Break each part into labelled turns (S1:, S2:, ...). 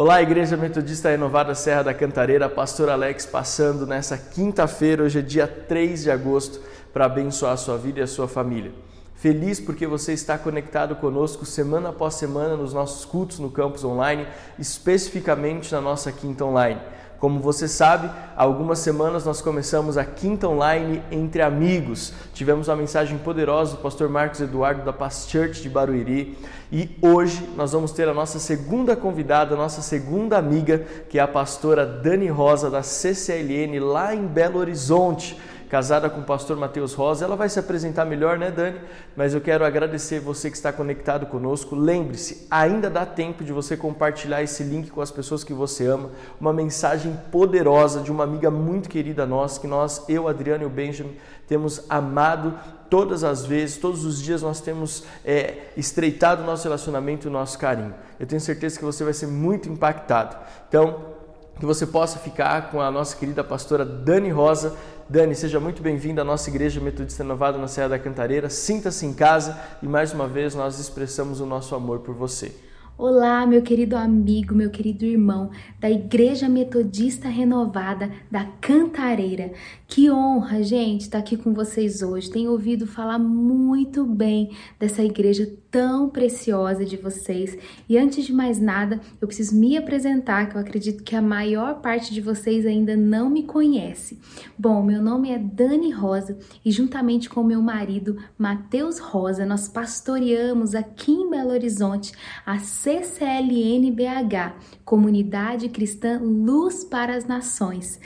S1: Olá, Igreja Metodista Renovada Serra da Cantareira, Pastor Alex passando nessa quinta-feira, hoje é dia 3 de agosto, para abençoar a sua vida e a sua família. Feliz porque você está conectado conosco semana após semana nos nossos cultos no campus online, especificamente na nossa quinta online. Como você sabe, há algumas semanas nós começamos a quinta online entre amigos. Tivemos uma mensagem poderosa do pastor Marcos Eduardo da Past Church de Barueri e hoje nós vamos ter a nossa segunda convidada, a nossa segunda amiga, que é a pastora Dani Rosa da CCLN lá em Belo Horizonte casada com o pastor Matheus Rosa. Ela vai se apresentar melhor, né, Dani? Mas eu quero agradecer você que está conectado conosco. Lembre-se, ainda dá tempo de você compartilhar esse link com as pessoas que você ama. Uma mensagem poderosa de uma amiga muito querida nossa, que nós, eu, Adriano e o Benjamin, temos amado todas as vezes, todos os dias nós temos é, estreitado o nosso relacionamento e o nosso carinho. Eu tenho certeza que você vai ser muito impactado. Então, que você possa ficar com a nossa querida pastora Dani Rosa. Dani, seja muito bem-vinda à nossa Igreja Metodista Renovada na Serra da Cantareira. Sinta-se em casa e mais uma vez nós expressamos o nosso amor por você.
S2: Olá, meu querido amigo, meu querido irmão da Igreja Metodista Renovada da Cantareira. Que honra, gente, estar aqui com vocês hoje. Tenho ouvido falar muito bem dessa igreja tão preciosa de vocês. E antes de mais nada, eu preciso me apresentar, que eu acredito que a maior parte de vocês ainda não me conhece. Bom, meu nome é Dani Rosa e juntamente com meu marido, Matheus Rosa, nós pastoreamos aqui em Belo Horizonte a CCLNBH, Comunidade Cristã Luz para as Nações.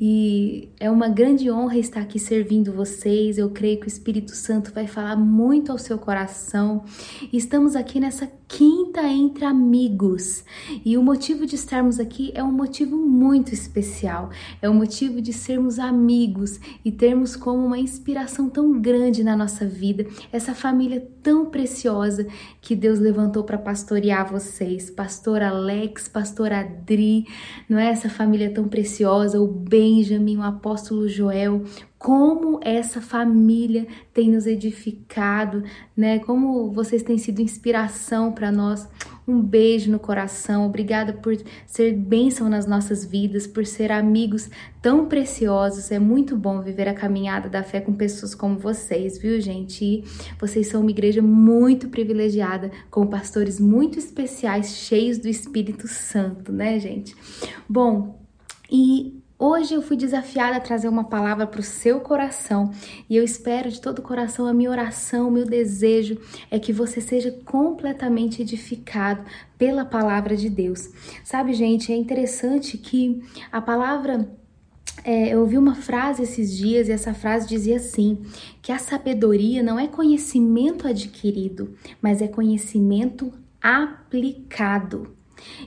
S2: E é uma grande honra estar aqui servindo vocês. Eu creio que o Espírito Santo vai falar muito ao seu coração. Estamos aqui nessa quinta entre amigos. E o motivo de estarmos aqui é um motivo muito especial. É o motivo de sermos amigos e termos como uma inspiração tão grande na nossa vida essa família tão preciosa que Deus levantou para pastorear vocês. Pastor Alex, pastor Adri, não é essa família tão preciosa, o Benjamin, o apóstolo Joel, como essa família tem nos edificado, né? Como vocês têm sido inspiração para nós. Um beijo no coração. Obrigada por ser bênção nas nossas vidas, por ser amigos tão preciosos. É muito bom viver a caminhada da fé com pessoas como vocês, viu, gente? E vocês são uma igreja muito privilegiada, com pastores muito especiais, cheios do Espírito Santo, né, gente? Bom, e Hoje eu fui desafiada a trazer uma palavra para o seu coração e eu espero de todo o coração a minha oração, o meu desejo é que você seja completamente edificado pela palavra de Deus. Sabe, gente, é interessante que a palavra é, eu ouvi uma frase esses dias e essa frase dizia assim: que a sabedoria não é conhecimento adquirido, mas é conhecimento aplicado.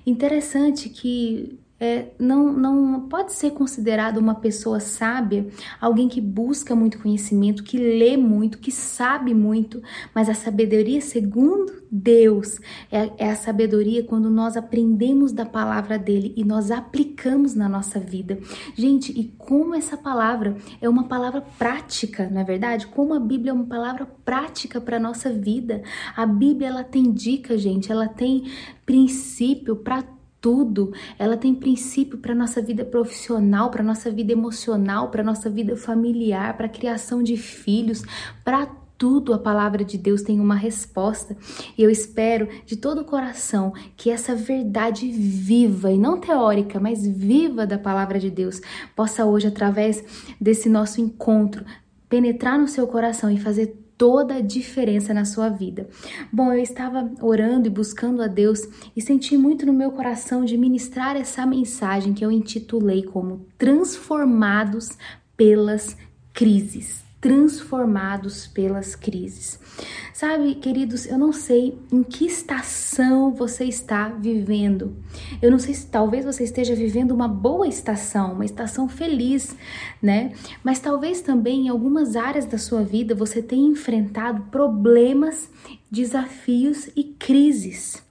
S2: Interessante que é, não, não pode ser considerado uma pessoa sábia alguém que busca muito conhecimento, que lê muito, que sabe muito, mas a sabedoria, segundo Deus, é, é a sabedoria quando nós aprendemos da palavra dele e nós aplicamos na nossa vida. Gente, e como essa palavra é uma palavra prática, não é verdade? Como a Bíblia é uma palavra prática para nossa vida. A Bíblia ela tem dica, gente, ela tem princípio para tudo. Ela tem princípio para nossa vida profissional, para nossa vida emocional, para nossa vida familiar, para a criação de filhos, para tudo a palavra de Deus tem uma resposta. E eu espero de todo o coração que essa verdade viva, e não teórica, mas viva da palavra de Deus, possa hoje, através desse nosso encontro, penetrar no seu coração e fazer toda a diferença na sua vida. Bom, eu estava orando e buscando a Deus e senti muito no meu coração de ministrar essa mensagem que eu intitulei como Transformados pelas Crises transformados pelas crises. Sabe, queridos, eu não sei em que estação você está vivendo. Eu não sei se talvez você esteja vivendo uma boa estação, uma estação feliz, né? Mas talvez também em algumas áreas da sua vida você tenha enfrentado problemas, desafios e crises.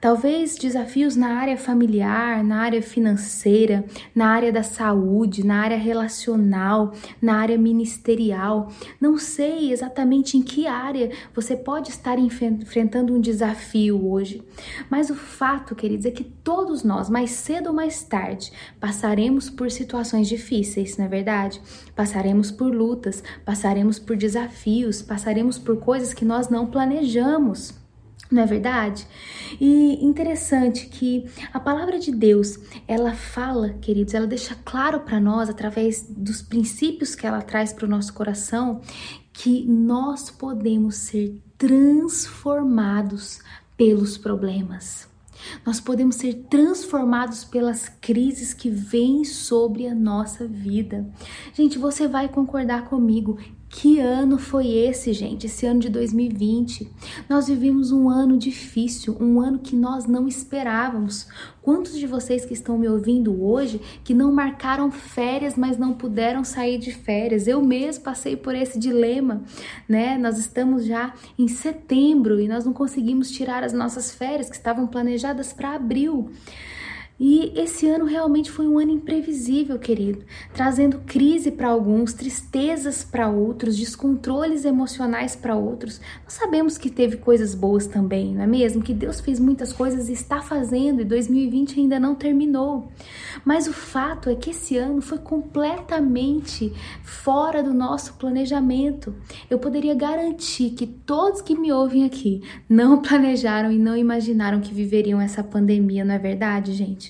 S2: Talvez desafios na área familiar, na área financeira, na área da saúde, na área relacional, na área ministerial. Não sei exatamente em que área você pode estar enfrentando um desafio hoje, mas o fato, queridos, é que todos nós, mais cedo ou mais tarde, passaremos por situações difíceis, não é verdade? Passaremos por lutas, passaremos por desafios, passaremos por coisas que nós não planejamos. Não é verdade? E interessante que a palavra de Deus, ela fala, queridos, ela deixa claro para nós, através dos princípios que ela traz para o nosso coração, que nós podemos ser transformados pelos problemas. Nós podemos ser transformados pelas crises que vêm sobre a nossa vida. Gente, você vai concordar comigo que ano foi esse, gente? Esse ano de 2020. Nós vivemos um ano difícil, um ano que nós não esperávamos. Quantos de vocês que estão me ouvindo hoje que não marcaram férias, mas não puderam sair de férias? Eu mesmo passei por esse dilema, né? Nós estamos já em setembro e nós não conseguimos tirar as nossas férias que estavam planejadas para abril. E esse ano realmente foi um ano imprevisível, querido, trazendo crise para alguns, tristezas para outros, descontroles emocionais para outros. Nós sabemos que teve coisas boas também, não é mesmo? Que Deus fez muitas coisas e está fazendo, e 2020 ainda não terminou. Mas o fato é que esse ano foi completamente fora do nosso planejamento. Eu poderia garantir que todos que me ouvem aqui não planejaram e não imaginaram que viveriam essa pandemia, não é verdade, gente?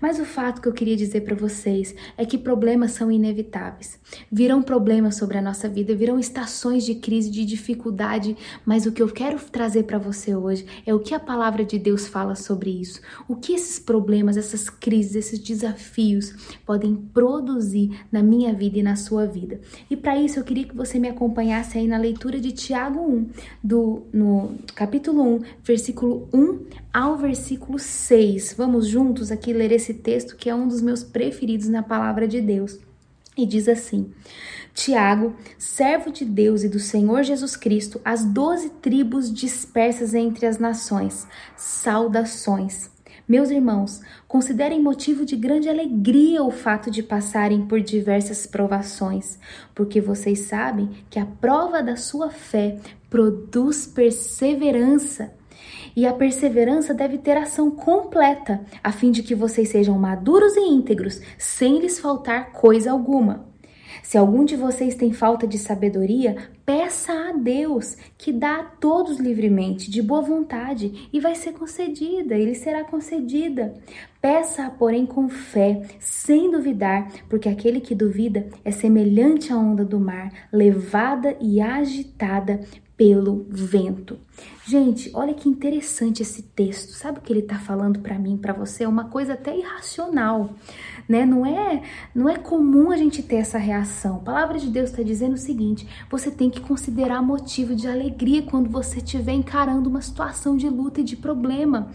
S2: Mas o fato que eu queria dizer para vocês é que problemas são inevitáveis. Virão problemas sobre a nossa vida, virão estações de crise, de dificuldade, mas o que eu quero trazer para você hoje é o que a palavra de Deus fala sobre isso. O que esses problemas, essas crises, esses desafios podem produzir na minha vida e na sua vida. E para isso eu queria que você me acompanhasse aí na leitura de Tiago 1, do no capítulo 1, versículo 1 ao versículo 6. Vamos juntos aqui ler esse texto que é um dos meus preferidos na palavra de Deus. E diz assim: Tiago, servo de Deus e do Senhor Jesus Cristo, as doze tribos dispersas entre as nações, saudações. Meus irmãos, considerem motivo de grande alegria o fato de passarem por diversas provações, porque vocês sabem que a prova da sua fé produz perseverança. E a perseverança deve ter ação completa, a fim de que vocês sejam maduros e íntegros, sem lhes faltar coisa alguma. Se algum de vocês tem falta de sabedoria, peça a Deus, que dá a todos livremente, de boa vontade, e vai ser concedida, ele será concedida. Peça, porém, com fé, sem duvidar, porque aquele que duvida é semelhante à onda do mar, levada e agitada pelo vento. Gente, olha que interessante esse texto. Sabe o que ele está falando para mim, para você? É uma coisa até irracional, né? Não é, não é comum a gente ter essa reação. A palavra de Deus está dizendo o seguinte: você tem que considerar motivo de alegria quando você estiver encarando uma situação de luta e de problema.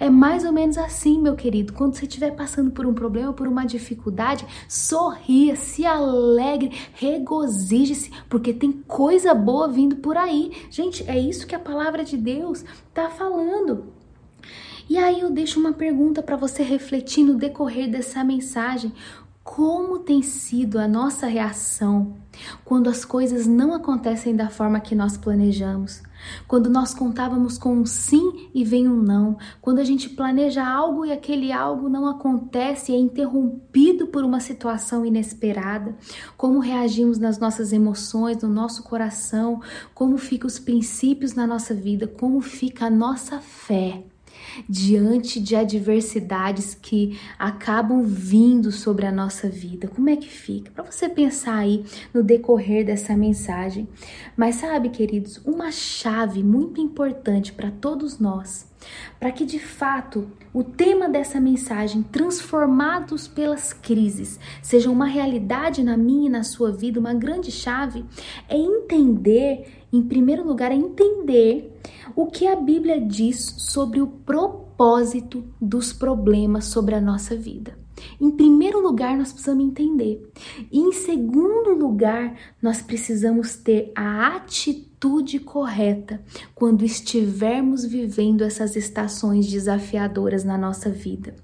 S2: É mais ou menos assim, meu querido. Quando você estiver passando por um problema, por uma dificuldade, sorria, se alegre, regozije-se, porque tem coisa boa vindo por aí. Gente, é isso que a palavra de Deus está falando. E aí eu deixo uma pergunta para você refletir no decorrer dessa mensagem. Como tem sido a nossa reação quando as coisas não acontecem da forma que nós planejamos? Quando nós contávamos com um sim e vem um não, quando a gente planeja algo e aquele algo não acontece e é interrompido por uma situação inesperada, como reagimos nas nossas emoções, no nosso coração, como ficam os princípios na nossa vida, como fica a nossa fé diante de adversidades que acabam vindo sobre a nossa vida. Como é que fica? Para você pensar aí no decorrer dessa mensagem. Mas sabe, queridos, uma chave muito importante para todos nós, para que de fato o tema dessa mensagem, transformados pelas crises, seja uma realidade na minha e na sua vida, uma grande chave, é entender, em primeiro lugar, é entender o que a Bíblia diz sobre o propósito dos problemas sobre a nossa vida. Em primeiro lugar, nós precisamos entender. E em segundo lugar, nós precisamos ter a atitude correta quando estivermos vivendo essas estações desafiadoras na nossa vida.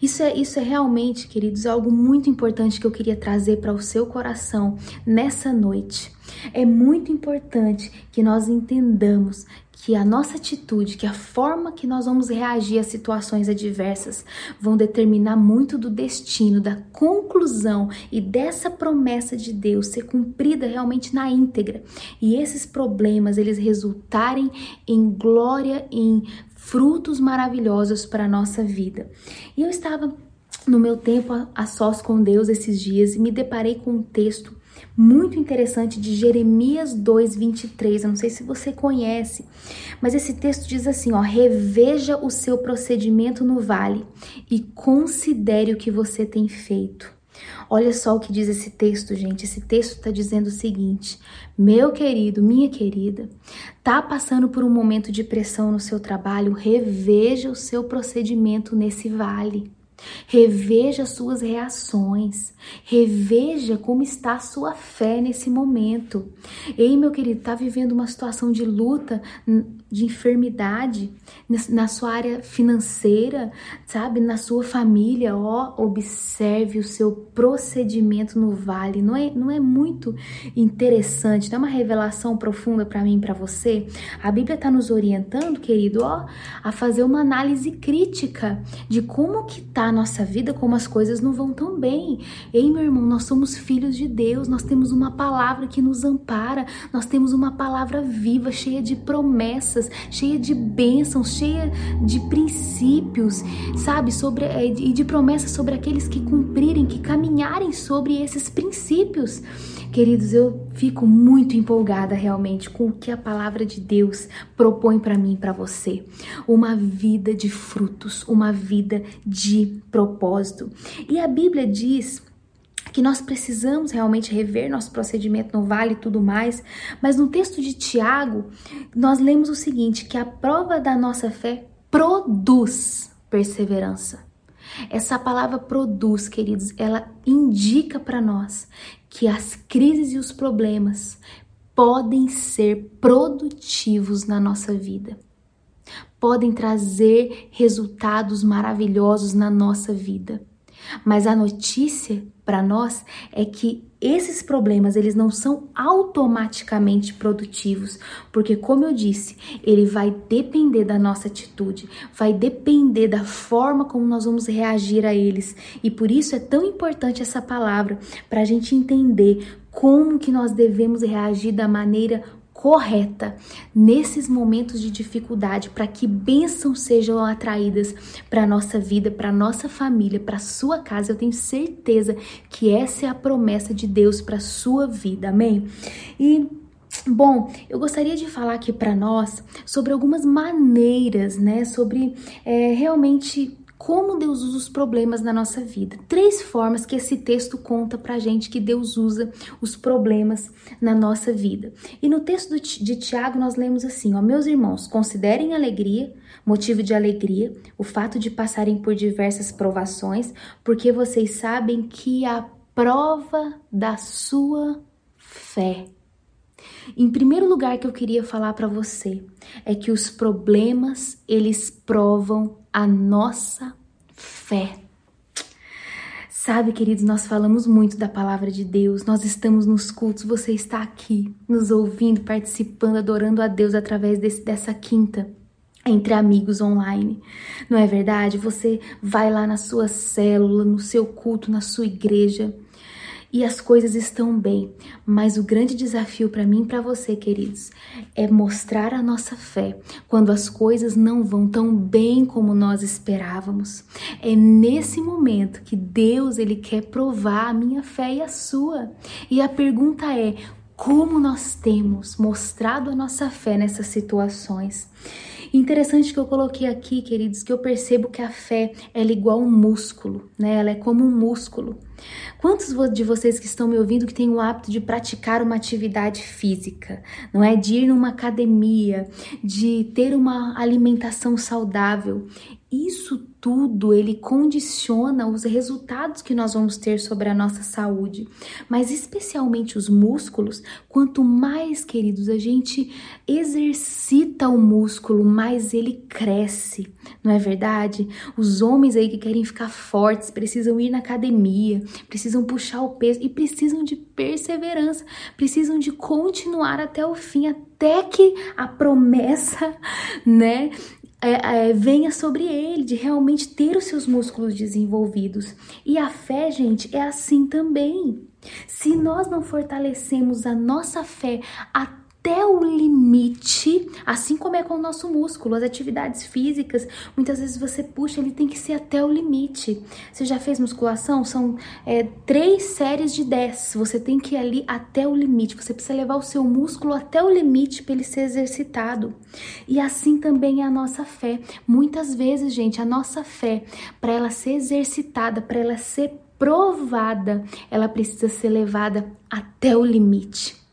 S2: Isso é, isso é realmente, queridos, algo muito importante que eu queria trazer para o seu coração nessa noite. É muito importante que nós entendamos que a nossa atitude, que a forma que nós vamos reagir a situações adversas vão determinar muito do destino, da conclusão e dessa promessa de Deus ser cumprida realmente na íntegra. E esses problemas eles resultarem em glória, em frutos maravilhosos para a nossa vida. E eu estava no meu tempo a sós com Deus esses dias e me deparei com um texto muito interessante de Jeremias 2:23. Eu não sei se você conhece, mas esse texto diz assim, ó: "Reveja o seu procedimento no vale e considere o que você tem feito." Olha só o que diz esse texto, gente. Esse texto está dizendo o seguinte: meu querido, minha querida, tá passando por um momento de pressão no seu trabalho? Reveja o seu procedimento nesse vale. Reveja suas reações, reveja como está a sua fé nesse momento. Ei, meu querido, está vivendo uma situação de luta, de enfermidade na sua área financeira, sabe, na sua família, ó, observe o seu procedimento no vale. Não é, não é muito interessante, não é uma revelação profunda para mim para você? A Bíblia está nos orientando, querido, ó, a fazer uma análise crítica de como que tá a nossa vida, como as coisas não vão tão bem. Ei, meu irmão, nós somos filhos de Deus, nós temos uma palavra que nos ampara, nós temos uma palavra viva, cheia de promessas promessas, cheia de bênçãos, cheia de princípios, sabe? Sobre, é, e de promessas sobre aqueles que cumprirem, que caminharem sobre esses princípios. Queridos, eu fico muito empolgada realmente com o que a palavra de Deus propõe para mim e para você. Uma vida de frutos, uma vida de propósito. E a Bíblia diz que nós precisamos realmente rever nosso procedimento no vale e tudo mais, mas no texto de Tiago, nós lemos o seguinte: que a prova da nossa fé produz perseverança. Essa palavra produz, queridos, ela indica para nós que as crises e os problemas podem ser produtivos na nossa vida. Podem trazer resultados maravilhosos na nossa vida. Mas a notícia para nós é que esses problemas eles não são automaticamente produtivos, porque como eu disse, ele vai depender da nossa atitude, vai depender da forma como nós vamos reagir a eles. E por isso é tão importante essa palavra para a gente entender como que nós devemos reagir da maneira correta nesses momentos de dificuldade, para que bênçãos sejam atraídas para nossa vida, para nossa família, para sua casa. Eu tenho certeza que essa é a promessa de Deus para sua vida. Amém? E Bom, eu gostaria de falar aqui para nós sobre algumas maneiras, né? Sobre é, realmente como Deus usa os problemas na nossa vida. Três formas que esse texto conta pra gente que Deus usa os problemas na nossa vida. E no texto de Tiago nós lemos assim, ó, meus irmãos, considerem alegria, motivo de alegria, o fato de passarem por diversas provações, porque vocês sabem que a prova da sua fé em primeiro lugar que eu queria falar para você é que os problemas eles provam a nossa fé. Sabe, queridos, nós falamos muito da palavra de Deus, nós estamos nos cultos, você está aqui, nos ouvindo, participando, adorando a Deus através desse, dessa quinta entre amigos online. Não é verdade? Você vai lá na sua célula, no seu culto, na sua igreja e as coisas estão bem. Mas o grande desafio para mim e para você, queridos, é mostrar a nossa fé quando as coisas não vão tão bem como nós esperávamos. É nesse momento que Deus ele quer provar a minha fé e a sua. E a pergunta é: como nós temos mostrado a nossa fé nessas situações? Interessante que eu coloquei aqui, queridos, que eu percebo que a fé ela é igual um músculo, né? Ela é como um músculo. Quantos de vocês que estão me ouvindo que têm o hábito de praticar uma atividade física, não é? De ir numa academia, de ter uma alimentação saudável isso tudo ele condiciona os resultados que nós vamos ter sobre a nossa saúde, mas especialmente os músculos. Quanto mais, queridos, a gente exercita o músculo, mais ele cresce, não é verdade? Os homens aí que querem ficar fortes precisam ir na academia, precisam puxar o peso e precisam de perseverança, precisam de continuar até o fim, até que a promessa, né, é, é, venha sobre ele, de realmente ter os seus músculos desenvolvidos. E a fé, gente, é assim também. Se nós não fortalecemos a nossa fé até até o limite, assim como é com o nosso músculo, as atividades físicas, muitas vezes você puxa, ele tem que ser até o limite. Você já fez musculação? São é, três séries de dez. Você tem que ir ali até o limite. Você precisa levar o seu músculo até o limite para ele ser exercitado. E assim também é a nossa fé. Muitas vezes, gente, a nossa fé, para ela ser exercitada, para ela ser provada, ela precisa ser levada até o limite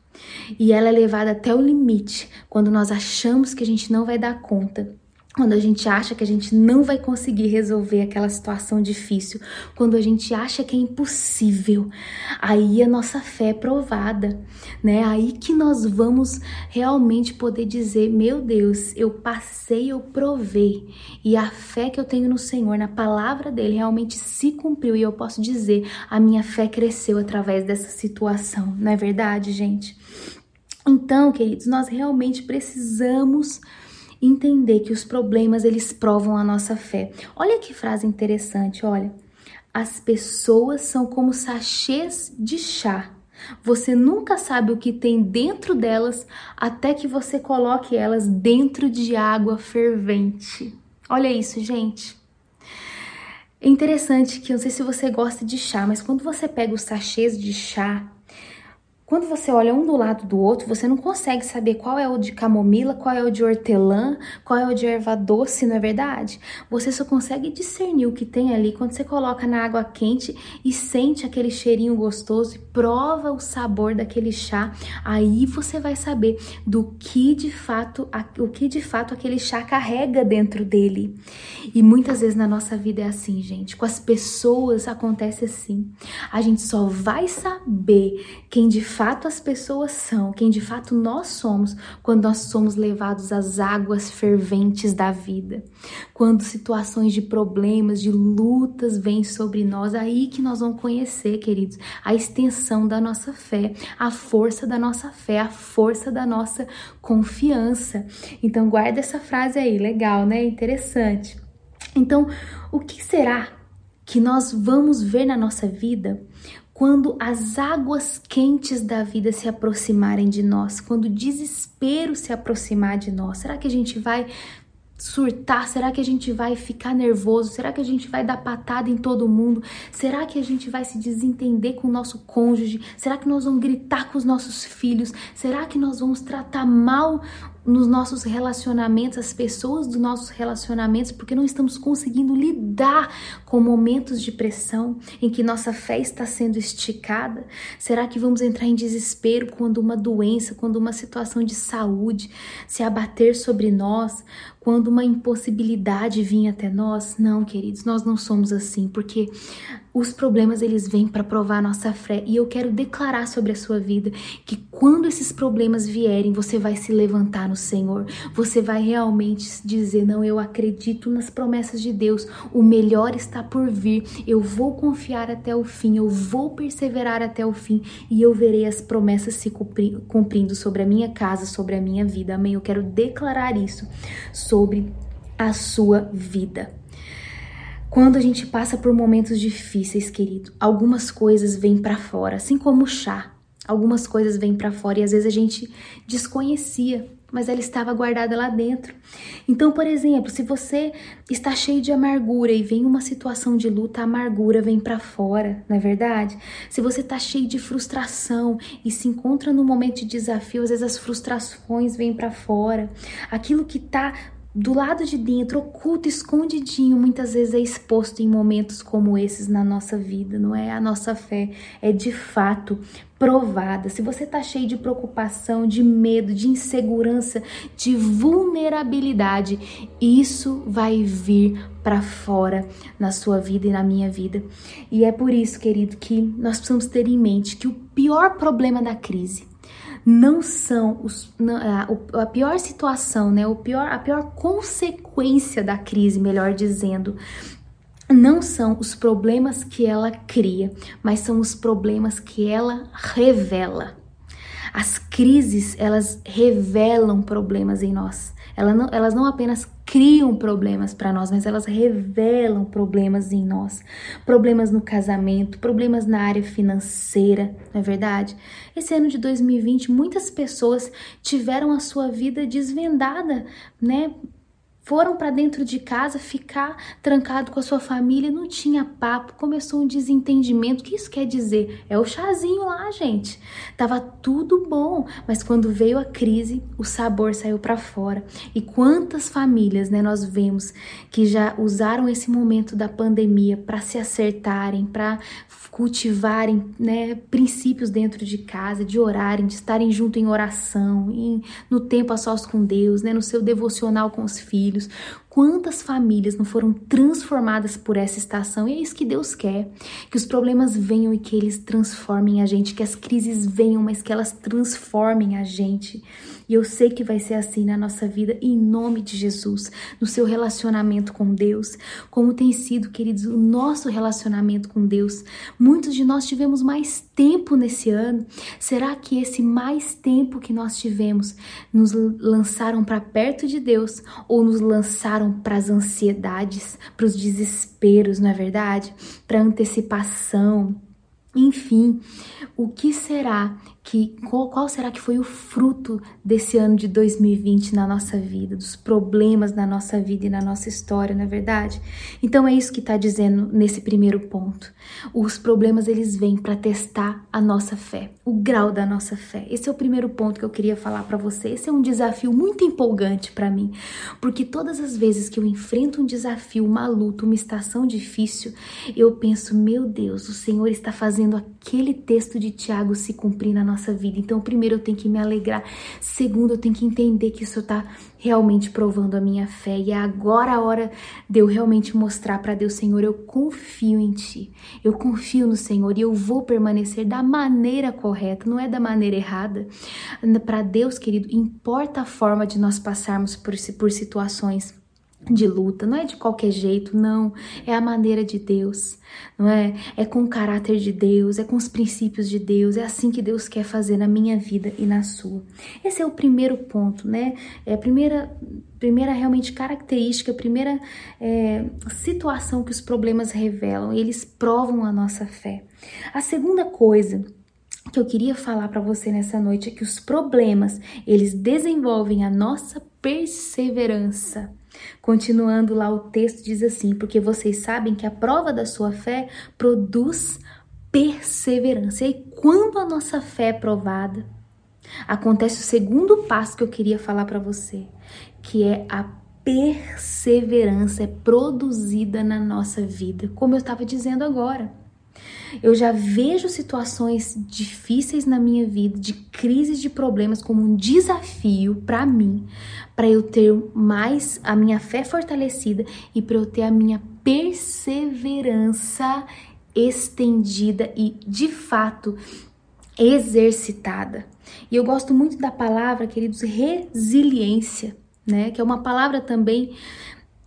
S2: e ela é levada até o limite quando nós achamos que a gente não vai dar conta. Quando a gente acha que a gente não vai conseguir resolver aquela situação difícil, quando a gente acha que é impossível, aí a nossa fé é provada, né? Aí que nós vamos realmente poder dizer: meu Deus, eu passei, eu provei, e a fé que eu tenho no Senhor, na palavra dele, realmente se cumpriu, e eu posso dizer: a minha fé cresceu através dessa situação, não é verdade, gente? Então, queridos, nós realmente precisamos entender que os problemas eles provam a nossa fé. Olha que frase interessante, olha. As pessoas são como sachês de chá. Você nunca sabe o que tem dentro delas até que você coloque elas dentro de água fervente. Olha isso, gente. É interessante que não sei se você gosta de chá, mas quando você pega os sachês de chá quando você olha um do lado do outro, você não consegue saber qual é o de camomila, qual é o de hortelã, qual é o de erva doce, não é verdade? Você só consegue discernir o que tem ali quando você coloca na água quente e sente aquele cheirinho gostoso e prova o sabor daquele chá. Aí você vai saber do que de fato, o que de fato aquele chá carrega dentro dele. E muitas vezes na nossa vida é assim, gente. Com as pessoas acontece assim. A gente só vai saber quem de fato as pessoas são, quem de fato nós somos, quando nós somos levados às águas ferventes da vida. Quando situações de problemas, de lutas vêm sobre nós, aí que nós vamos conhecer, queridos, a extensão da nossa fé, a força da nossa fé, a força da nossa confiança. Então guarda essa frase aí, legal, né? Interessante. Então, o que será que nós vamos ver na nossa vida quando as águas quentes da vida se aproximarem de nós, quando o desespero se aproximar de nós? Será que a gente vai surtar? Será que a gente vai ficar nervoso? Será que a gente vai dar patada em todo mundo? Será que a gente vai se desentender com o nosso cônjuge? Será que nós vamos gritar com os nossos filhos? Será que nós vamos tratar mal nos nossos relacionamentos, as pessoas dos nossos relacionamentos, porque não estamos conseguindo lidar com momentos de pressão em que nossa fé está sendo esticada? Será que vamos entrar em desespero quando uma doença, quando uma situação de saúde se abater sobre nós, quando uma impossibilidade vir até nós? Não, queridos, nós não somos assim, porque os problemas eles vêm para provar a nossa fé e eu quero declarar sobre a sua vida que quando esses problemas vierem, você vai se levantar no Senhor. Você vai realmente dizer: "Não, eu acredito nas promessas de Deus. O melhor está por vir. Eu vou confiar até o fim, eu vou perseverar até o fim e eu verei as promessas se cumprindo sobre a minha casa, sobre a minha vida." Amém. Eu quero declarar isso sobre a sua vida. Quando a gente passa por momentos difíceis, querido, algumas coisas vêm para fora, assim como o chá. Algumas coisas vêm para fora e às vezes a gente desconhecia, mas ela estava guardada lá dentro. Então, por exemplo, se você está cheio de amargura e vem uma situação de luta, a amargura vem para fora, não é verdade? Se você está cheio de frustração e se encontra no momento de desafio, às vezes as frustrações vêm para fora. Aquilo que está do lado de dentro, oculto, escondidinho, muitas vezes é exposto em momentos como esses na nossa vida, não é? A nossa fé é de fato provada. Se você está cheio de preocupação, de medo, de insegurança, de vulnerabilidade, isso vai vir para fora na sua vida e na minha vida. E é por isso, querido, que nós precisamos ter em mente que o pior problema da crise não são os, a, a pior situação, né? O pior, a pior consequência da crise, melhor dizendo, não são os problemas que ela cria, mas são os problemas que ela revela. As crises, elas revelam problemas em nós. Elas não, elas não apenas criam problemas para nós, mas elas revelam problemas em nós. Problemas no casamento, problemas na área financeira, não é verdade? Esse ano de 2020, muitas pessoas tiveram a sua vida desvendada, né? Foram para dentro de casa ficar trancado com a sua família, não tinha papo, começou um desentendimento. O que isso quer dizer? É o chazinho lá, gente. Tava tudo bom, mas quando veio a crise, o sabor saiu para fora. E quantas famílias, né, nós vemos que já usaram esse momento da pandemia para se acertarem, para cultivarem, né, princípios dentro de casa, de orarem, de estarem junto em oração, em, no tempo a sós com Deus, né, no seu devocional com os filhos filhos, quantas famílias não foram transformadas por essa estação? E é isso que Deus quer: que os problemas venham e que eles transformem a gente, que as crises venham, mas que elas transformem a gente. E eu sei que vai ser assim na nossa vida, em nome de Jesus, no seu relacionamento com Deus, como tem sido, queridos, o nosso relacionamento com Deus. Muitos de nós tivemos mais tempo nesse ano. Será que esse mais tempo que nós tivemos nos lançaram para perto de Deus ou nos lançaram para as ansiedades, para os desesperos, não é verdade? Para antecipação, enfim, o que será que qual, qual, será que foi o fruto desse ano de 2020 na nossa vida, dos problemas na nossa vida e na nossa história, não é verdade? Então é isso que está dizendo nesse primeiro ponto. Os problemas eles vêm para testar a nossa fé, o grau da nossa fé. Esse é o primeiro ponto que eu queria falar para você. Esse é um desafio muito empolgante para mim, porque todas as vezes que eu enfrento um desafio, uma luta, uma estação difícil, eu penso, meu Deus, o Senhor está fazendo aquele texto de Tiago se cumprir na nossa nossa vida. Então, primeiro eu tenho que me alegrar, segundo eu tenho que entender que isso está realmente provando a minha fé e é agora a hora de eu realmente mostrar para Deus, Senhor, eu confio em Ti, eu confio no Senhor e eu vou permanecer da maneira correta, não é da maneira errada. Para Deus, querido, importa a forma de nós passarmos por, por situações de luta, não é de qualquer jeito, não, é a maneira de Deus, não é? É com o caráter de Deus, é com os princípios de Deus, é assim que Deus quer fazer na minha vida e na sua. Esse é o primeiro ponto, né? É a primeira, primeira realmente característica, a primeira é, situação que os problemas revelam, eles provam a nossa fé. A segunda coisa que eu queria falar para você nessa noite é que os problemas, eles desenvolvem a nossa perseverança. Continuando lá o texto diz assim: "Porque vocês sabem que a prova da sua fé produz perseverança". E quando a nossa fé é provada, acontece o segundo passo que eu queria falar para você, que é a perseverança é produzida na nossa vida, como eu estava dizendo agora. Eu já vejo situações difíceis na minha vida, de crises, de problemas, como um desafio para mim, para eu ter mais a minha fé fortalecida e para eu ter a minha perseverança estendida e de fato exercitada. E eu gosto muito da palavra, queridos, resiliência, né? Que é uma palavra também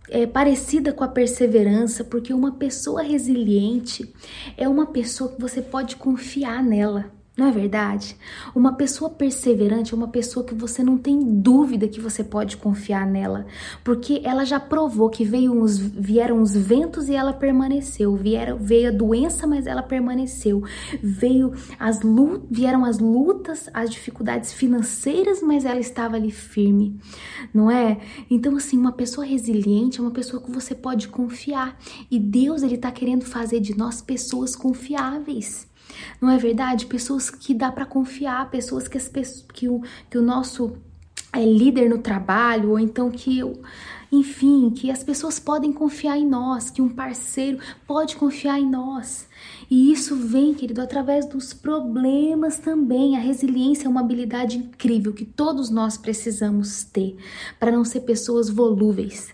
S2: é, parecida com a perseverança, porque uma pessoa resiliente é uma pessoa que você pode confiar nela. Não é verdade? Uma pessoa perseverante é uma pessoa que você não tem dúvida que você pode confiar nela, porque ela já provou que veio uns, vieram os ventos e ela permaneceu, vieram, veio a doença, mas ela permaneceu, veio as vieram as lutas, as dificuldades financeiras, mas ela estava ali firme, não é? Então assim, uma pessoa resiliente é uma pessoa que você pode confiar e Deus ele está querendo fazer de nós pessoas confiáveis. Não é verdade? Pessoas que dá para confiar, pessoas que, as, que, o, que o nosso é, líder no trabalho, ou então que enfim, que as pessoas podem confiar em nós, que um parceiro pode confiar em nós. E isso vem, querido, através dos problemas também. A resiliência é uma habilidade incrível que todos nós precisamos ter para não ser pessoas volúveis,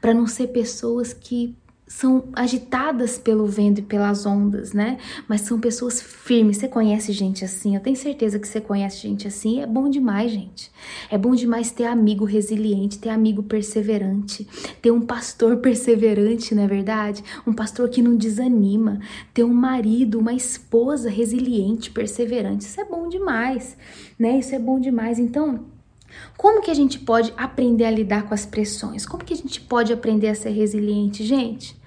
S2: para não ser pessoas que são agitadas pelo vento e pelas ondas, né? Mas são pessoas firmes. Você conhece gente assim? Eu tenho certeza que você conhece gente assim. É bom demais, gente. É bom demais ter amigo resiliente, ter amigo perseverante, ter um pastor perseverante, não é verdade? Um pastor que não desanima, ter um marido, uma esposa resiliente, perseverante. Isso é bom demais, né? Isso é bom demais. Então, como que a gente pode aprender a lidar com as pressões? Como que a gente pode aprender a ser resiliente, gente?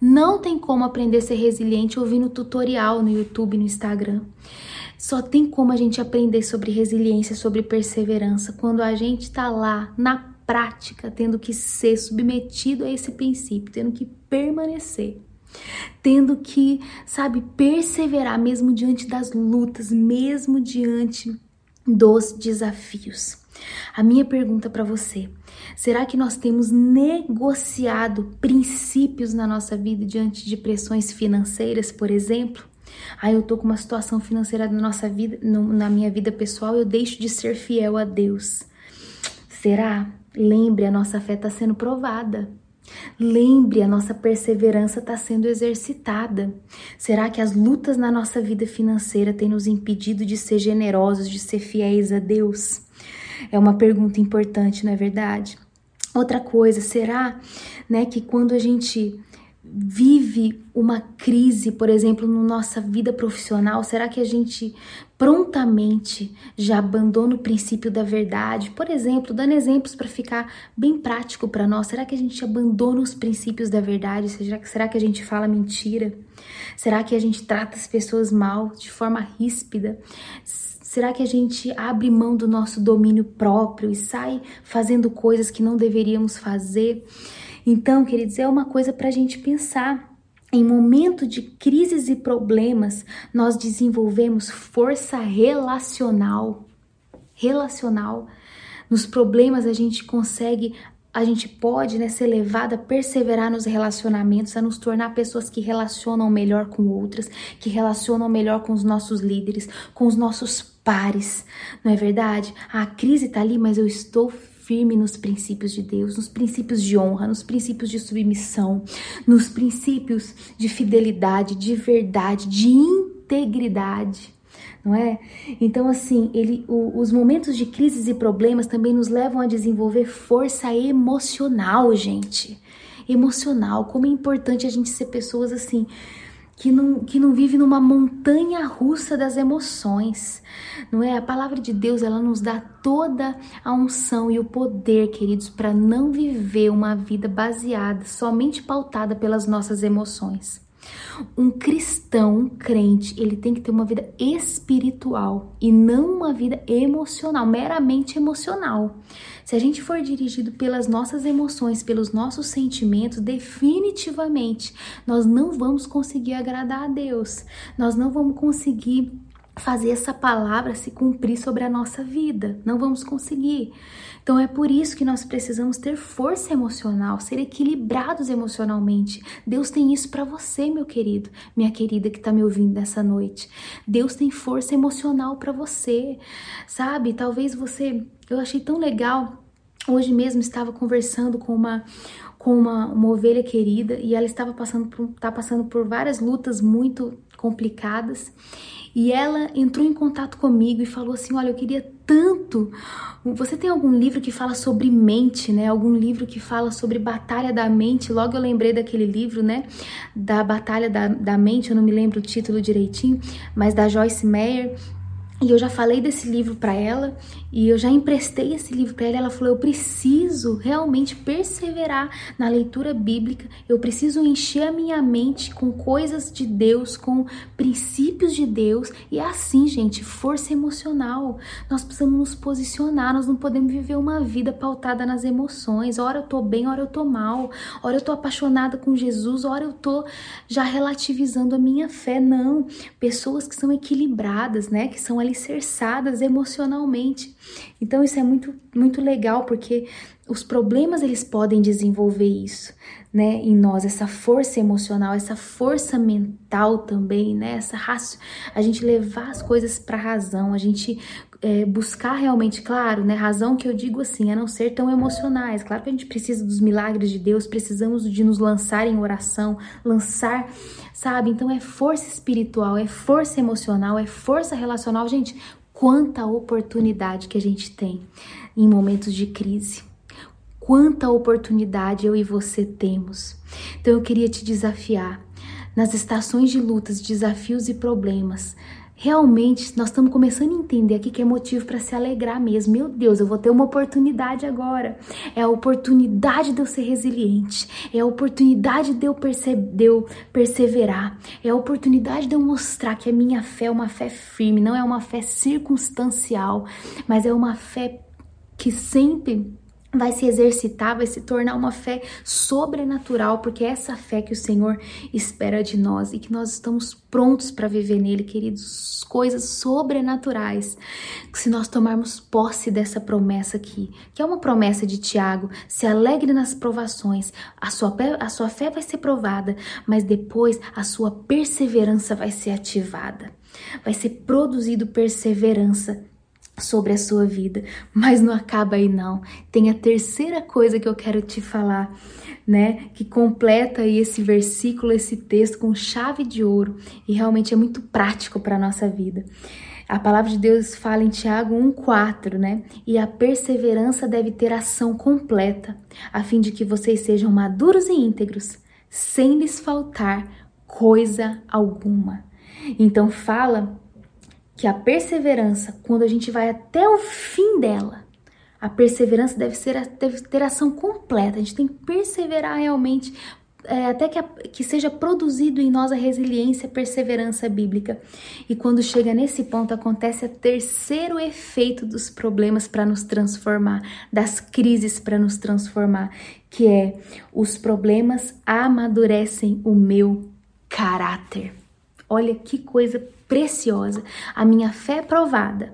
S2: Não tem como aprender a ser resiliente ouvindo tutorial no YouTube, no Instagram. Só tem como a gente aprender sobre resiliência, sobre perseverança, quando a gente está lá na prática, tendo que ser submetido a esse princípio, tendo que permanecer, tendo que, sabe, perseverar mesmo diante das lutas, mesmo diante dos desafios. A minha pergunta para você: será que nós temos negociado princípios na nossa vida diante de pressões financeiras, por exemplo? Ah, eu tô com uma situação financeira na nossa vida, no, na minha vida pessoal, eu deixo de ser fiel a Deus. Será? Lembre, a nossa fé está sendo provada. Lembre, a nossa perseverança está sendo exercitada. Será que as lutas na nossa vida financeira têm nos impedido de ser generosos, de ser fiéis a Deus? É uma pergunta importante, não é verdade? Outra coisa, será, né, que quando a gente vive uma crise, por exemplo, na nossa vida profissional, será que a gente prontamente já abandona o princípio da verdade? Por exemplo, dando exemplos para ficar bem prático para nós, será que a gente abandona os princípios da verdade? Será, será que a gente fala mentira? Será que a gente trata as pessoas mal, de forma ríspida? Será que a gente abre mão do nosso domínio próprio e sai fazendo coisas que não deveríamos fazer? Então, queridos, é uma coisa para a gente pensar. Em momento de crises e problemas, nós desenvolvemos força relacional. Relacional. Nos problemas, a gente consegue a gente pode né, ser levada a perseverar nos relacionamentos, a nos tornar pessoas que relacionam melhor com outras, que relacionam melhor com os nossos líderes, com os nossos pares, não é verdade? A crise está ali, mas eu estou firme nos princípios de Deus, nos princípios de honra, nos princípios de submissão, nos princípios de fidelidade, de verdade, de integridade não é? Então, assim, ele, o, os momentos de crises e problemas também nos levam a desenvolver força emocional, gente. Emocional. Como é importante a gente ser pessoas assim. Que não, que não vive numa montanha russa das emoções, não é? A palavra de Deus, ela nos dá toda a unção e o poder, queridos, para não viver uma vida baseada, somente pautada pelas nossas emoções. Um cristão, um crente, ele tem que ter uma vida espiritual e não uma vida emocional, meramente emocional. Se a gente for dirigido pelas nossas emoções, pelos nossos sentimentos, definitivamente nós não vamos conseguir agradar a Deus. Nós não vamos conseguir fazer essa palavra se cumprir sobre a nossa vida. Não vamos conseguir. Então é por isso que nós precisamos ter força emocional, ser equilibrados emocionalmente. Deus tem isso para você, meu querido, minha querida que está me ouvindo nessa noite. Deus tem força emocional para você, sabe? Talvez você, eu achei tão legal. Hoje mesmo estava conversando com uma com uma, uma ovelha querida e ela estava passando por, tá passando por várias lutas muito complicadas e ela entrou em contato comigo e falou assim: Olha, eu queria tanto. Você tem algum livro que fala sobre mente, né? Algum livro que fala sobre batalha da mente? Logo eu lembrei daquele livro, né? Da batalha da, da mente, eu não me lembro o título direitinho, mas da Joyce Meyer. E eu já falei desse livro para ela e eu já emprestei esse livro para ela. Ela falou: eu preciso realmente perseverar na leitura bíblica. Eu preciso encher a minha mente com coisas de Deus, com princípios de Deus. E é assim, gente, força emocional. Nós precisamos nos posicionar. Nós não podemos viver uma vida pautada nas emoções. Ora eu tô bem, ora eu tô mal. Ora eu tô apaixonada com Jesus, ora eu tô já relativizando a minha fé. Não. Pessoas que são equilibradas, né? Que são alicerçadas emocionalmente. Então isso é muito muito legal porque os problemas eles podem desenvolver isso, né, em nós essa força emocional, essa força mental também, né, essa a gente levar as coisas para razão, a gente é, buscar realmente, claro, né, razão que eu digo assim, a não ser tão emocionais. Claro que a gente precisa dos milagres de Deus, precisamos de nos lançar em oração, lançar, sabe? Então é força espiritual, é força emocional, é força relacional, gente. Quanta oportunidade que a gente tem em momentos de crise quanta oportunidade eu e você temos. Então eu queria te desafiar nas estações de lutas, desafios e problemas. Realmente, nós estamos começando a entender aqui que é motivo para se alegrar mesmo. Meu Deus, eu vou ter uma oportunidade agora. É a oportunidade de eu ser resiliente. É a oportunidade de eu, perce de eu perseverar. É a oportunidade de eu mostrar que a minha fé é uma fé firme, não é uma fé circunstancial, mas é uma fé que sempre vai se exercitar, vai se tornar uma fé sobrenatural, porque é essa fé que o Senhor espera de nós e que nós estamos prontos para viver nele, queridos, coisas sobrenaturais. Se nós tomarmos posse dessa promessa aqui, que é uma promessa de Tiago, se alegre nas provações, a sua, a sua fé vai ser provada, mas depois a sua perseverança vai ser ativada. Vai ser produzido perseverança sobre a sua vida. Mas não acaba aí não. Tem a terceira coisa que eu quero te falar, né, que completa aí esse versículo, esse texto com chave de ouro e realmente é muito prático para nossa vida. A palavra de Deus fala em Tiago 1:4, né? E a perseverança deve ter ação completa, a fim de que vocês sejam maduros e íntegros, sem lhes faltar coisa alguma. Então fala que a perseverança, quando a gente vai até o fim dela, a perseverança deve, ser, deve ter ação completa, a gente tem que perseverar realmente é, até que, a, que seja produzido em nós a resiliência, a perseverança bíblica. E quando chega nesse ponto, acontece o terceiro efeito dos problemas para nos transformar, das crises para nos transformar, que é os problemas amadurecem o meu caráter. Olha que coisa preciosa. A minha fé é provada.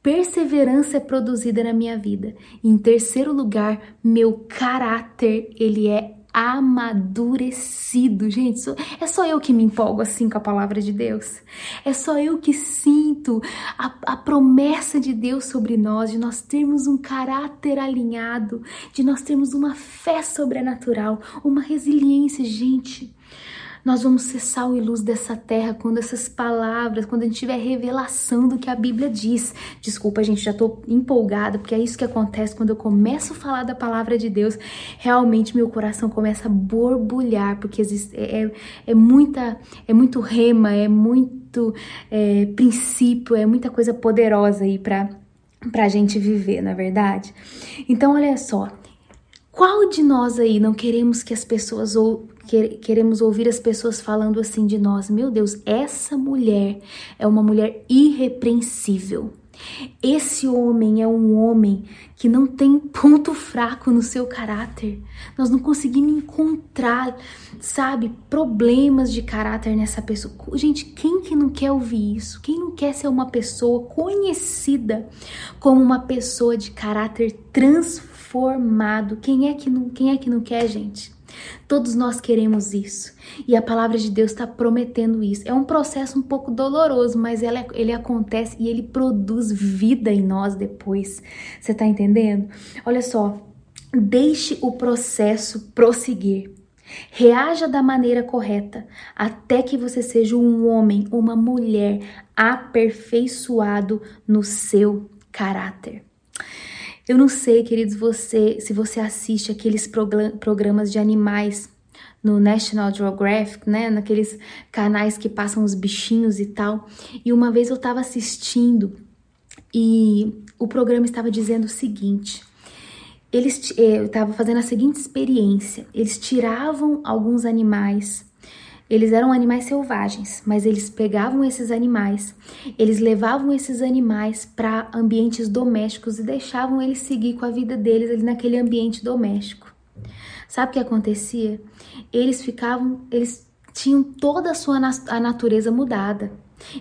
S2: Perseverança é produzida na minha vida. Em terceiro lugar, meu caráter, ele é amadurecido. Gente, é só eu que me empolgo assim com a palavra de Deus. É só eu que sinto a, a, promessa de Deus sobre nós, de nós termos um caráter alinhado, de nós termos uma fé sobrenatural, uma resiliência. Gente, nós vamos ser sal e luz dessa terra quando essas palavras, quando a gente tiver revelação do que a Bíblia diz. Desculpa, gente, já tô empolgada, porque é isso que acontece quando eu começo a falar da palavra de Deus. Realmente meu coração começa a borbulhar, porque existe, é, é, é muita, é muito rema, é muito é, princípio, é muita coisa poderosa aí para pra gente viver, na é verdade? Então, olha só, qual de nós aí não queremos que as pessoas ou queremos ouvir as pessoas falando assim de nós? Meu Deus, essa mulher é uma mulher irrepreensível. Esse homem é um homem que não tem ponto fraco no seu caráter. Nós não conseguimos encontrar, sabe, problemas de caráter nessa pessoa. Gente, quem que não quer ouvir isso? Quem não quer ser uma pessoa conhecida como uma pessoa de caráter transformado? formado. Quem é que não, quem é que não quer, gente? Todos nós queremos isso. E a palavra de Deus está prometendo isso. É um processo um pouco doloroso, mas ele, ele acontece e ele produz vida em nós depois. Você está entendendo? Olha só. Deixe o processo prosseguir. Reaja da maneira correta até que você seja um homem, uma mulher aperfeiçoado no seu caráter. Eu não sei, queridos, você se você assiste aqueles programas de animais no National Geographic, né, naqueles canais que passam os bichinhos e tal. E uma vez eu estava assistindo e o programa estava dizendo o seguinte: eles eh, eu estava fazendo a seguinte experiência. Eles tiravam alguns animais eles eram animais selvagens, mas eles pegavam esses animais, eles levavam esses animais para ambientes domésticos e deixavam eles seguir com a vida deles ali naquele ambiente doméstico. Sabe o que acontecia? Eles ficavam, eles tinham toda a sua a natureza mudada.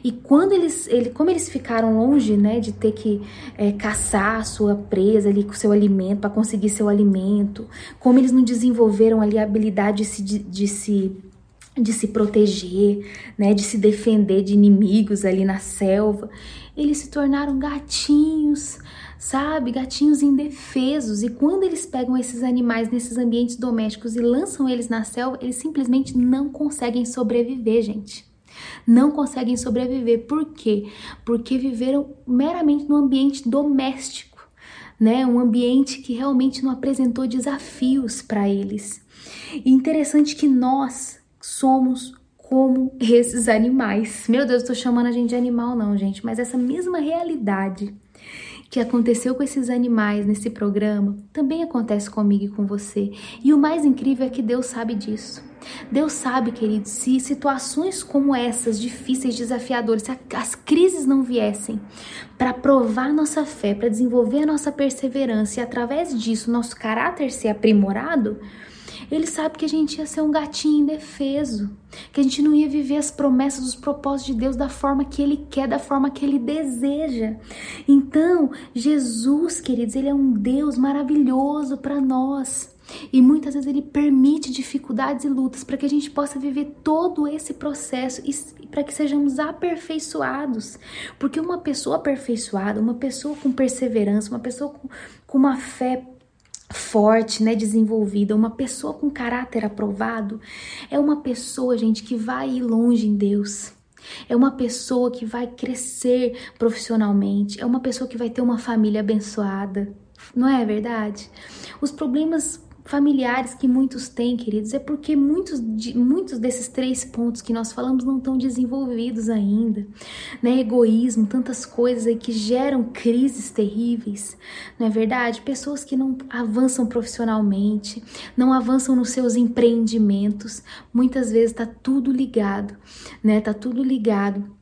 S2: E quando eles, ele, como eles ficaram longe, né, de ter que é, caçar a sua presa ali com seu alimento para conseguir seu alimento, como eles não desenvolveram ali a habilidade de se, de, de se de se proteger, né, de se defender de inimigos ali na selva, eles se tornaram gatinhos, sabe? Gatinhos indefesos. E quando eles pegam esses animais nesses ambientes domésticos e lançam eles na selva, eles simplesmente não conseguem sobreviver, gente. Não conseguem sobreviver. Por quê? Porque viveram meramente no ambiente doméstico, né? Um ambiente que realmente não apresentou desafios para eles. E interessante que nós somos como esses animais. Meu Deus, eu tô chamando a gente de animal não, gente, mas essa mesma realidade que aconteceu com esses animais nesse programa também acontece comigo e com você. E o mais incrível é que Deus sabe disso. Deus sabe, queridos, se situações como essas, difíceis, desafiadoras, se as crises não viessem para provar nossa fé, para desenvolver a nossa perseverança e através disso nosso caráter ser aprimorado, ele sabe que a gente ia ser um gatinho indefeso, que a gente não ia viver as promessas, os propósitos de Deus da forma que Ele quer, da forma que Ele deseja. Então, Jesus, queridos, Ele é um Deus maravilhoso para nós. E muitas vezes ele permite dificuldades e lutas para que a gente possa viver todo esse processo e para que sejamos aperfeiçoados. Porque uma pessoa aperfeiçoada, uma pessoa com perseverança, uma pessoa com, com uma fé forte, né, desenvolvida, uma pessoa com caráter aprovado, é uma pessoa, gente, que vai ir longe em Deus. É uma pessoa que vai crescer profissionalmente, é uma pessoa que vai ter uma família abençoada. Não é verdade? Os problemas familiares que muitos têm, queridos, é porque muitos, de, muitos desses três pontos que nós falamos não estão desenvolvidos ainda, né? Egoísmo, tantas coisas aí que geram crises terríveis, não é verdade? Pessoas que não avançam profissionalmente, não avançam nos seus empreendimentos, muitas vezes tá tudo ligado, né? Tá tudo ligado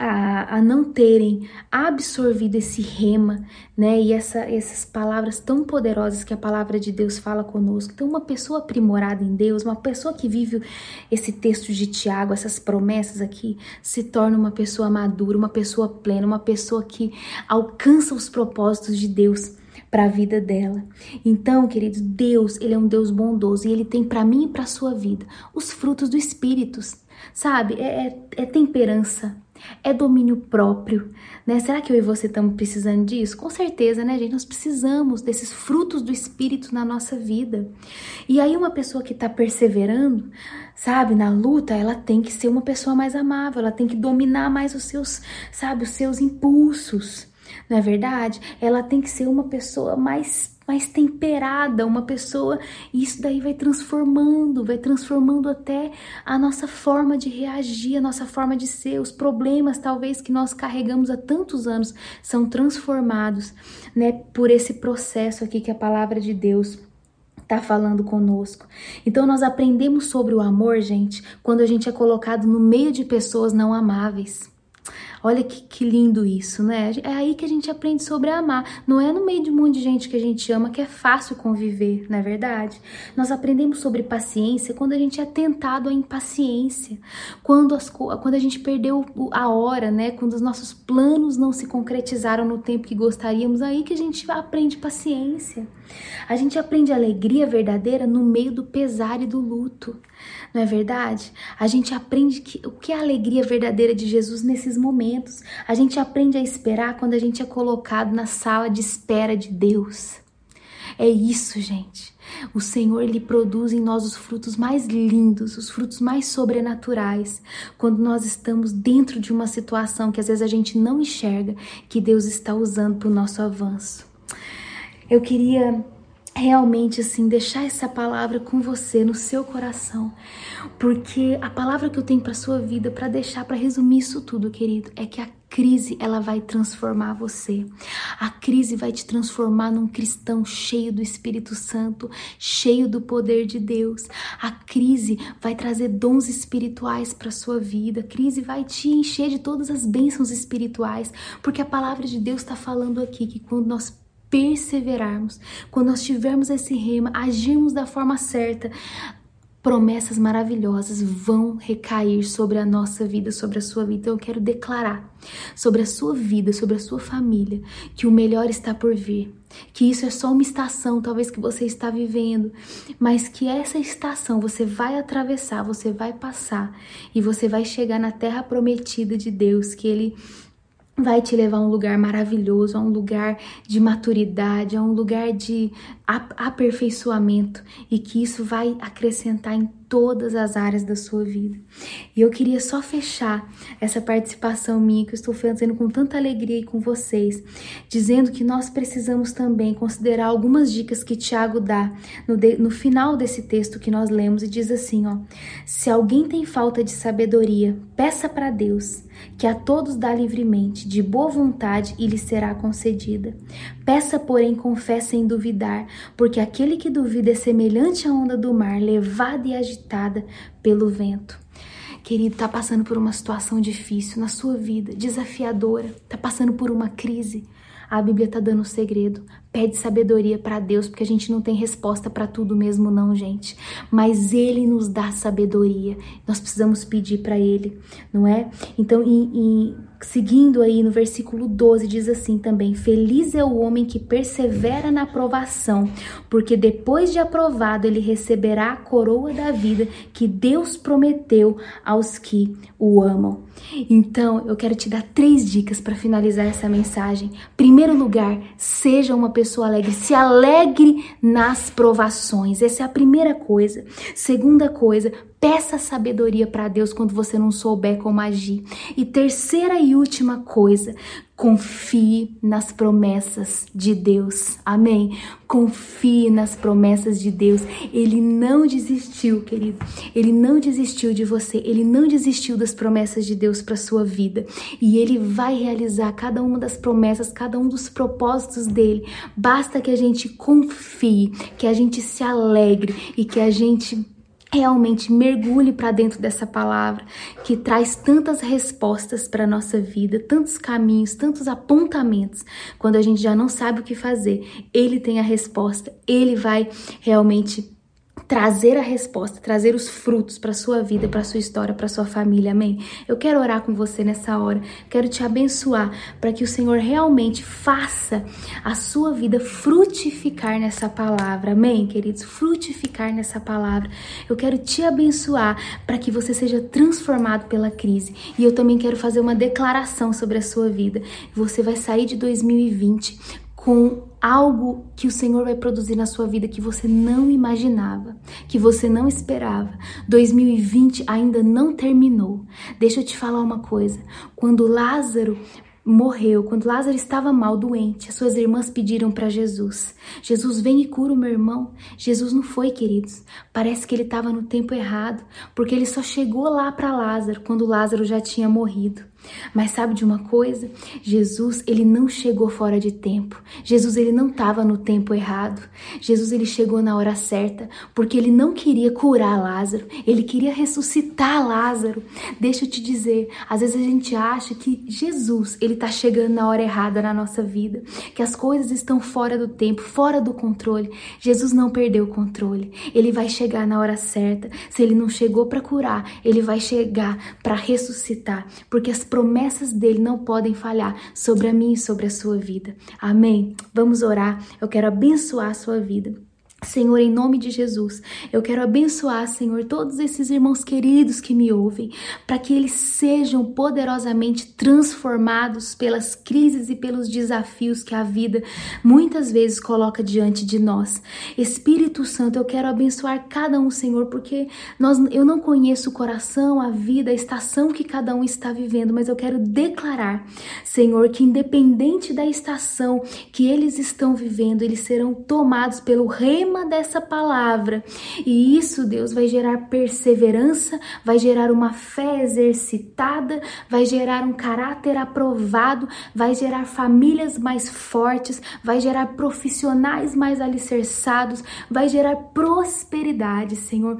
S2: a, a não terem absorvido esse rema, né? E essa, essas palavras tão poderosas que a palavra de Deus fala conosco. Então, uma pessoa aprimorada em Deus, uma pessoa que vive esse texto de Tiago, essas promessas aqui, se torna uma pessoa madura, uma pessoa plena, uma pessoa que alcança os propósitos de Deus para a vida dela. Então, queridos, Deus, ele é um Deus bondoso e ele tem para mim e para sua vida os frutos do espírito, sabe? É, é, é temperança, é domínio próprio, né? Será que eu e você estamos precisando disso? Com certeza, né, gente? Nós precisamos desses frutos do Espírito na nossa vida. E aí, uma pessoa que está perseverando, sabe, na luta, ela tem que ser uma pessoa mais amável, ela tem que dominar mais os seus, sabe, os seus impulsos. Não é verdade? Ela tem que ser uma pessoa mais mais temperada, uma pessoa, e isso daí vai transformando, vai transformando até a nossa forma de reagir, a nossa forma de ser, os problemas talvez que nós carregamos há tantos anos são transformados, né, por esse processo aqui que a palavra de Deus está falando conosco. Então nós aprendemos sobre o amor, gente, quando a gente é colocado no meio de pessoas não amáveis. Olha que, que lindo isso, né? É aí que a gente aprende sobre amar. Não é no meio de um monte de gente que a gente ama que é fácil conviver, não é verdade? Nós aprendemos sobre paciência quando a gente é tentado à impaciência, quando, as, quando a gente perdeu a hora, né? Quando os nossos planos não se concretizaram no tempo que gostaríamos, aí que a gente aprende paciência. A gente aprende alegria verdadeira no meio do pesar e do luto não é verdade? A gente aprende que, o que é a alegria verdadeira de Jesus nesses momentos. A gente aprende a esperar quando a gente é colocado na sala de espera de Deus. É isso, gente. O Senhor ele produz em nós os frutos mais lindos, os frutos mais sobrenaturais, quando nós estamos dentro de uma situação que às vezes a gente não enxerga, que Deus está usando para o nosso avanço. Eu queria realmente assim deixar essa palavra com você no seu coração, porque a palavra que eu tenho para sua vida para deixar para resumir isso tudo, querido, é que a crise ela vai transformar você. A crise vai te transformar num cristão cheio do Espírito Santo, cheio do poder de Deus. A crise vai trazer dons espirituais para sua vida. A crise vai te encher de todas as bênçãos espirituais, porque a palavra de Deus está falando aqui que quando nós perseverarmos, quando nós tivermos esse rema, agirmos da forma certa, promessas maravilhosas vão recair sobre a nossa vida, sobre a sua vida. Então eu quero declarar sobre a sua vida, sobre a sua família, que o melhor está por vir. Que isso é só uma estação, talvez que você está vivendo, mas que essa estação você vai atravessar, você vai passar e você vai chegar na terra prometida de Deus, que Ele vai te levar a um lugar maravilhoso, a um lugar de maturidade, a um lugar de aperfeiçoamento e que isso vai acrescentar em todas as áreas da sua vida. E eu queria só fechar essa participação minha que eu estou fazendo com tanta alegria com vocês, dizendo que nós precisamos também considerar algumas dicas que Tiago dá no, de, no final desse texto que nós lemos e diz assim, ó: Se alguém tem falta de sabedoria, peça para Deus, que a todos dá livremente, de boa vontade e lhe será concedida. Peça, porém, com fé sem duvidar, porque aquele que duvida é semelhante à onda do mar, levada e agitada pelo vento. Querido, está passando por uma situação difícil na sua vida, desafiadora, está passando por uma crise. A Bíblia está dando um segredo. Pede sabedoria para Deus, porque a gente não tem resposta para tudo mesmo, não, gente. Mas Ele nos dá sabedoria. Nós precisamos pedir para Ele, não é? Então, em, em, seguindo aí no versículo 12, diz assim também: Feliz é o homem que persevera na aprovação, porque depois de aprovado ele receberá a coroa da vida que Deus prometeu aos que o amam. Então, eu quero te dar três dicas para finalizar essa mensagem. Primeiro lugar, seja uma pessoa alegre, se alegre nas provações. Essa é a primeira coisa. Segunda coisa, Peça sabedoria para Deus quando você não souber como agir. E terceira e última coisa, confie nas promessas de Deus. Amém? Confie nas promessas de Deus. Ele não desistiu, querido. Ele não desistiu de você. Ele não desistiu das promessas de Deus para sua vida. E ele vai realizar cada uma das promessas, cada um dos propósitos dele. Basta que a gente confie, que a gente se alegre e que a gente realmente mergulhe para dentro dessa palavra que traz tantas respostas para nossa vida, tantos caminhos, tantos apontamentos. Quando a gente já não sabe o que fazer, ele tem a resposta, ele vai realmente trazer a resposta, trazer os frutos para sua vida, para sua história, para sua família. Amém. Eu quero orar com você nessa hora. Quero te abençoar para que o Senhor realmente faça a sua vida frutificar nessa palavra. Amém, queridos. Frutificar nessa palavra. Eu quero te abençoar para que você seja transformado pela crise. E eu também quero fazer uma declaração sobre a sua vida. Você vai sair de 2020 com algo que o Senhor vai produzir na sua vida que você não imaginava, que você não esperava. 2020 ainda não terminou. Deixa eu te falar uma coisa. Quando Lázaro morreu, quando Lázaro estava mal, doente, as suas irmãs pediram para Jesus: Jesus, vem e cura o meu irmão. Jesus não foi, queridos. Parece que ele estava no tempo errado, porque ele só chegou lá para Lázaro quando Lázaro já tinha morrido. Mas sabe de uma coisa? Jesus, ele não chegou fora de tempo. Jesus, ele não estava no tempo errado. Jesus, ele chegou na hora certa, porque ele não queria curar Lázaro, ele queria ressuscitar Lázaro. Deixa eu te dizer, às vezes a gente acha que Jesus, ele está chegando na hora errada na nossa vida, que as coisas estão fora do tempo, fora do controle. Jesus não perdeu o controle. Ele vai chegar na hora certa. Se ele não chegou para curar, ele vai chegar para ressuscitar, porque as promessas dele não podem falhar sobre a mim e sobre a sua vida. Amém? Vamos orar. Eu quero abençoar a sua vida. Senhor, em nome de Jesus, eu quero abençoar, Senhor, todos esses irmãos queridos que me ouvem, para que eles sejam poderosamente transformados pelas crises e pelos desafios que a vida muitas vezes coloca diante de nós. Espírito Santo, eu quero abençoar cada um, Senhor, porque nós, eu não conheço o coração, a vida, a estação que cada um está vivendo, mas eu quero declarar, Senhor, que independente da estação que eles estão vivendo, eles serão tomados pelo Rei dessa palavra. E isso, Deus, vai gerar perseverança, vai gerar uma fé exercitada, vai gerar um caráter aprovado, vai gerar famílias mais fortes, vai gerar profissionais mais alicerçados, vai gerar prosperidade, Senhor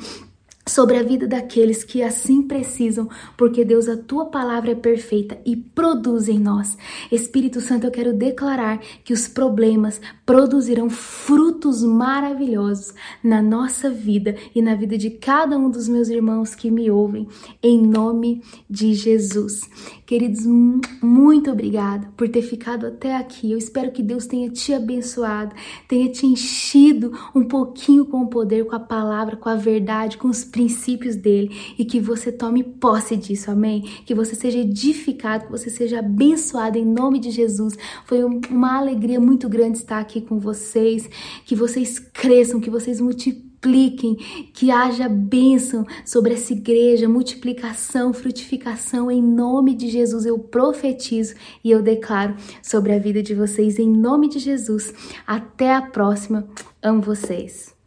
S2: sobre a vida daqueles que assim precisam, porque Deus, a tua palavra é perfeita e produz em nós. Espírito Santo, eu quero declarar que os problemas produzirão frutos maravilhosos na nossa vida e na vida de cada um dos meus irmãos que me ouvem, em nome de Jesus. Queridos, muito obrigada por ter ficado até aqui. Eu espero que Deus tenha te abençoado, tenha te enchido um pouquinho com o poder, com a palavra, com a verdade, com os princípios dele e que você tome posse disso, amém? Que você seja edificado, que você seja abençoado em nome de Jesus. Foi uma alegria muito grande estar aqui com vocês, que vocês cresçam, que vocês multipliquem que haja bênção sobre essa igreja, multiplicação, frutificação, em nome de Jesus eu profetizo e eu declaro sobre a vida de vocês, em nome de Jesus. Até a próxima, amo vocês.